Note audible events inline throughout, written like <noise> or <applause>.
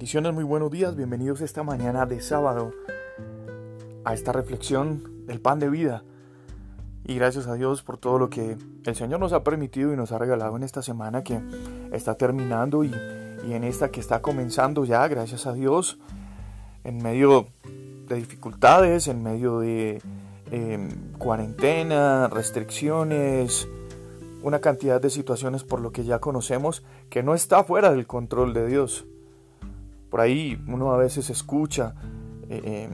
Bendiciones, muy buenos días, bienvenidos esta mañana de sábado a esta reflexión del pan de vida. Y gracias a Dios por todo lo que el Señor nos ha permitido y nos ha regalado en esta semana que está terminando y, en esta que está comenzando ya, gracias a Dios, en medio de dificultades, en medio de em, cuarentena, restricciones, una cantidad de situaciones por lo que ya conocemos que no está fuera del control de Dios. Por ahí uno a veces escucha eh,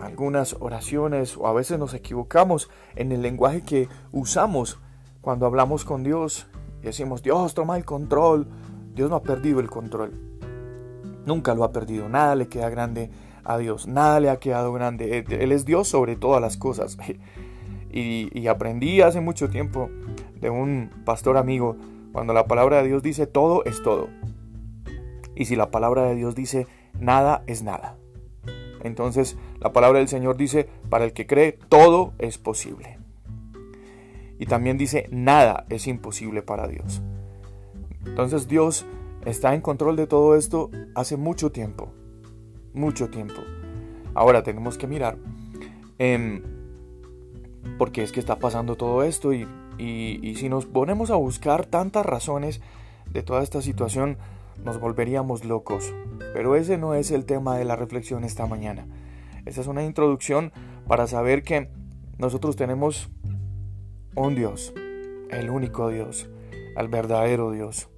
algunas oraciones o a veces nos equivocamos en el lenguaje que usamos cuando hablamos con Dios y decimos, Dios toma el control. Dios no ha perdido el control. Nunca lo ha perdido. Nada le queda grande a Dios. Nada le ha quedado grande. Él es Dios sobre todas las cosas. <laughs> Y aprendí hace mucho tiempo de un pastor amigo, cuando la palabra de Dios dice todo es todo. Y si la palabra de Dios dice nada es nada. Entonces la palabra del Señor dice, para el que cree, todo es posible. Y también dice, nada es imposible para Dios. Entonces Dios está en control de todo esto hace mucho tiempo. Mucho tiempo. Ahora tenemos que mirar eh, por qué es que está pasando todo esto y, y si nos ponemos a buscar tantas razones de toda esta situación, nos volveríamos locos. Pero ese no es el tema de la reflexión esta mañana. Esta es una introducción para saber que nosotros tenemos un Dios, el único Dios, al verdadero Dios,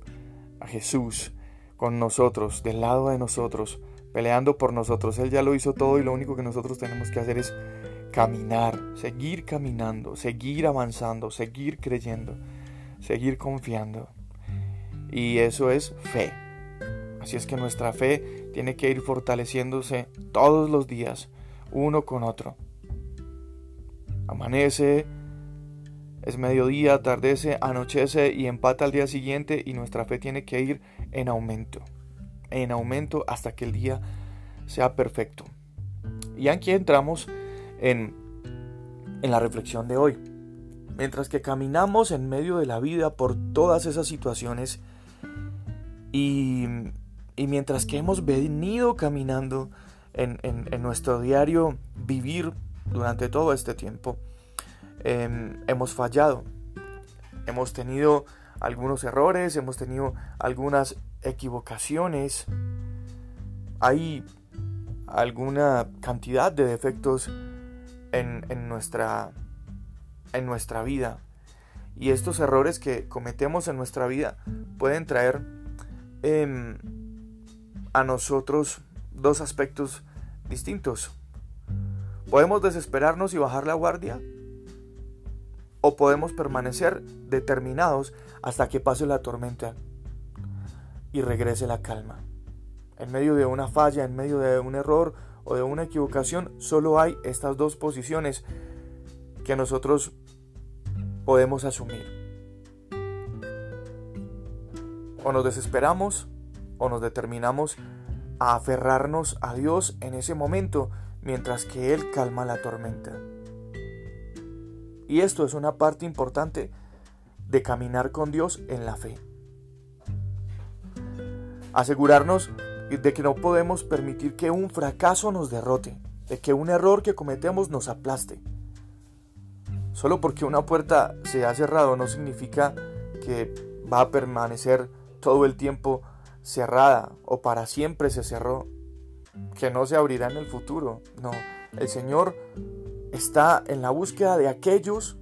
a Jesús con nosotros, del lado de nosotros, peleando por nosotros. Él ya lo hizo todo y lo único que nosotros tenemos que hacer es caminar, seguir caminando, seguir avanzando, seguir creyendo, seguir confiando. Y eso es fe. Así es que nuestra fe tiene que ir fortaleciéndose todos los días, uno con otro. Amanece, es mediodía, atardece, anochece y empata al día siguiente y nuestra fe tiene que ir en aumento, en aumento hasta que el día sea perfecto. Y aquí entramos en, en la reflexión de hoy. Mientras que caminamos en medio de la vida por todas esas situaciones y y mientras que hemos venido caminando en, nuestro diario vivir durante todo este tiempo, em, hemos fallado. Hemos tenido algunos errores, hemos tenido algunas equivocaciones. Hay alguna cantidad de defectos en, nuestra, en nuestra vida. Y estos errores que cometemos en nuestra vida pueden traer em, a nosotros dos aspectos distintos. Podemos desesperarnos y bajar la guardia o podemos permanecer determinados hasta que pase la tormenta y regrese la calma. En medio de una falla, en medio de un error o de una equivocación, solo hay estas dos posiciones que nosotros podemos asumir. O nos desesperamos o nos determinamos a aferrarnos a Dios en ese momento mientras que Él calma la tormenta. Y esto es una parte importante de caminar con Dios en la fe. Asegurarnos de que no podemos permitir que un fracaso nos derrote, de que un error que cometemos nos aplaste. Solo porque una puerta se ha cerrado no significa que va a permanecer todo el tiempo cerrada o para siempre se cerró, que no se abrirá en el futuro. No, el Señor está en la búsqueda de aquellos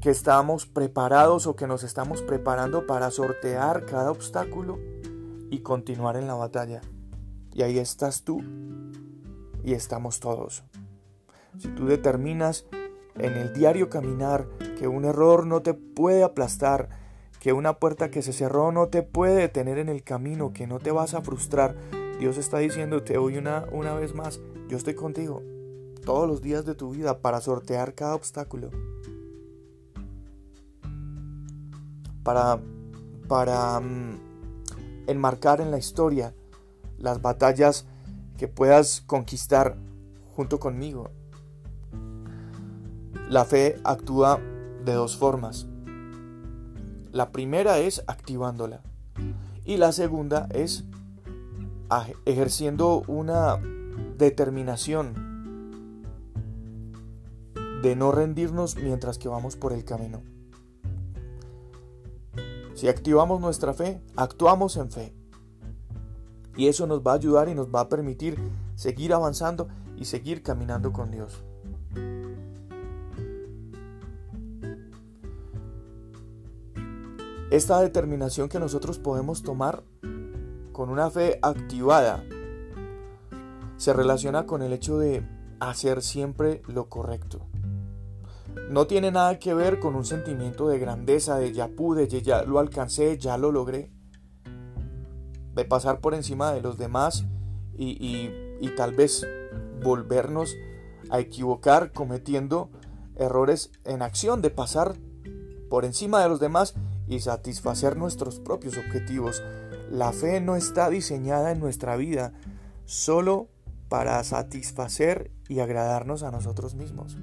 que estamos preparados o que nos estamos preparando para sortear cada obstáculo y continuar en la batalla. Y ahí estás tú y estamos todos. Si tú determinas en el diario caminar que un error no te puede aplastar, que una puerta que se cerró no te puede detener en el camino, que no te vas a frustrar. Dios está diciéndote hoy una, una vez más, yo estoy contigo todos los días de tu vida para sortear cada obstáculo. Para, para mm, enmarcar en la historia las batallas que puedas conquistar junto conmigo. La fe actúa de dos formas. La primera es activándola. Y la segunda es ejerciendo una determinación de no rendirnos mientras que vamos por el camino. Si activamos nuestra fe, actuamos en fe. Y eso nos va a ayudar y nos va a permitir seguir avanzando y seguir caminando con Dios. Esta determinación que nosotros podemos tomar con una fe activada se relaciona con el hecho de hacer siempre lo correcto. No tiene nada que ver con un sentimiento de grandeza, de ya pude, ya lo alcancé, ya lo logré. De pasar por encima de los demás y, y tal vez volvernos a equivocar cometiendo errores en acción, de pasar por encima de los demás y satisfacer nuestros propios objetivos. La fe no está diseñada en nuestra vida solo para satisfacer y agradarnos a nosotros mismos.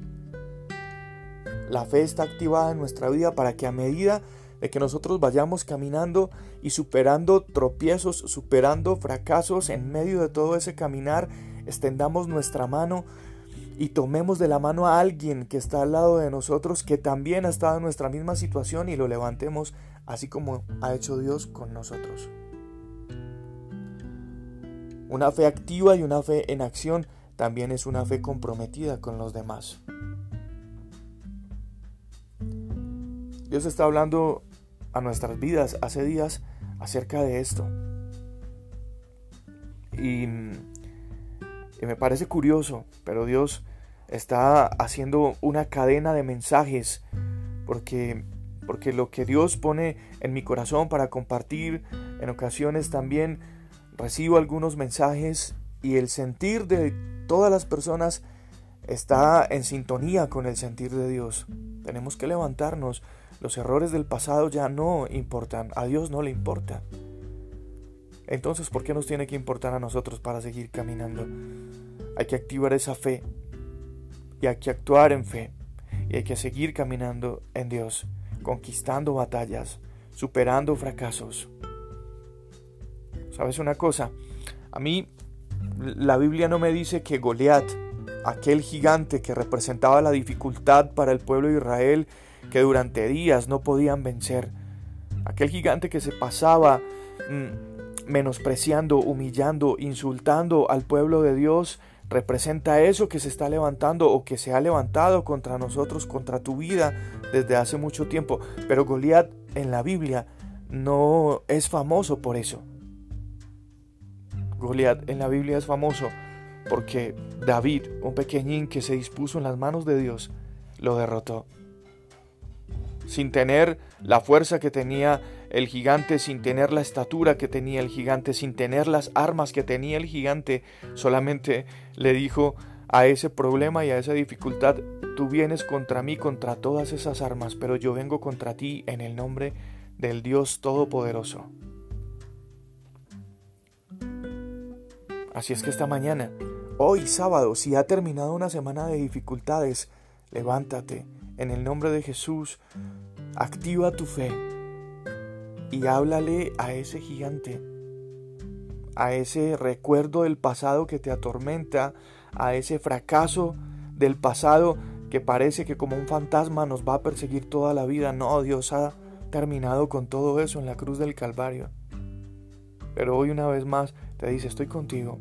La fe está activada en nuestra vida para que a medida de que nosotros vayamos caminando y superando tropiezos, superando fracasos en medio de todo ese caminar, extendamos nuestra mano y tomemos de la mano a alguien que está al lado de nosotros, que también ha estado en nuestra misma situación y lo levantemos así como ha hecho Dios con nosotros. Una fe activa y una fe en acción también es una fe comprometida con los demás. Dios está hablando a nuestras vidas hace días acerca de esto. Y, me parece curioso, pero Dios está haciendo una cadena de mensajes porque porque lo que Dios pone en mi corazón para compartir en ocasiones también recibo algunos mensajes y el sentir de todas las personas está en sintonía con el sentir de Dios. Tenemos que levantarnos. Los errores del pasado ya no importan. A Dios no le importa. Entonces, ¿por qué nos tiene que importar a nosotros para seguir caminando? Hay que activar esa fe. Y hay que actuar en fe. Y hay que seguir caminando en Dios, conquistando batallas, superando fracasos. ¿Sabes una cosa? A mí la Biblia no me dice que Goliat, aquel gigante que representaba la dificultad para el pueblo de Israel, que durante días no podían vencer, aquel gigante que se pasaba mm, menospreciando, humillando, insultando al pueblo de Dios, representa eso que se está levantando o que se ha levantado contra nosotros, contra tu vida desde hace mucho tiempo. Pero Goliat en la Biblia no es famoso por eso. Goliat en la Biblia es famoso porque David, un pequeñín que se dispuso en las manos de Dios, lo derrotó. Sin tener la fuerza que tenía el gigante, sin tener la estatura que tenía el gigante, sin tener las armas que tenía el gigante, solamente le dijo a ese problema y a esa dificultad, tú vienes contra mí, contra todas esas armas, pero yo vengo contra ti en el nombre del Dios Todopoderoso. Así es que esta mañana, hoy sábado, si ha terminado una semana de dificultades, levántate en el nombre de Jesús, activa tu fe y háblale a ese gigante, a ese recuerdo del pasado que te atormenta, a ese fracaso del pasado que parece que como un fantasma nos va a perseguir toda la vida. No, Dios ha terminado con todo eso en la cruz del Calvario. Pero hoy una vez más te dice, estoy contigo.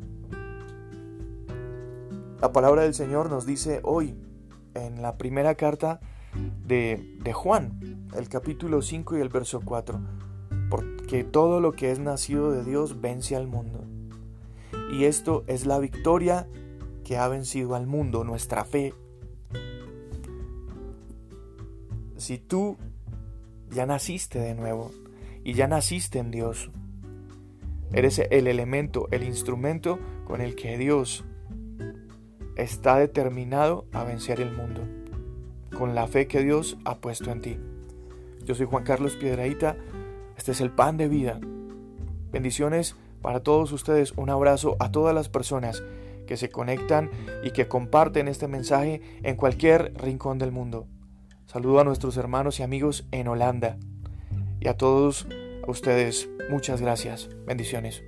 La palabra del Señor nos dice hoy, en la primera carta de, de Juan, el capítulo 5 y el verso 4, porque todo lo que es nacido de Dios vence al mundo. Y esto es la victoria que ha vencido al mundo, nuestra fe. Si tú ya naciste de nuevo y ya naciste en Dios, Eres el elemento, el instrumento con el que Dios está determinado a vencer el mundo, con la fe que Dios ha puesto en ti. Yo soy Juan Carlos Piedraíta, este es el pan de vida. Bendiciones para todos ustedes, un abrazo a todas las personas que se conectan y que comparten este mensaje en cualquier rincón del mundo. Saludo a nuestros hermanos y amigos en Holanda y a todos ustedes muchas gracias. Bendiciones.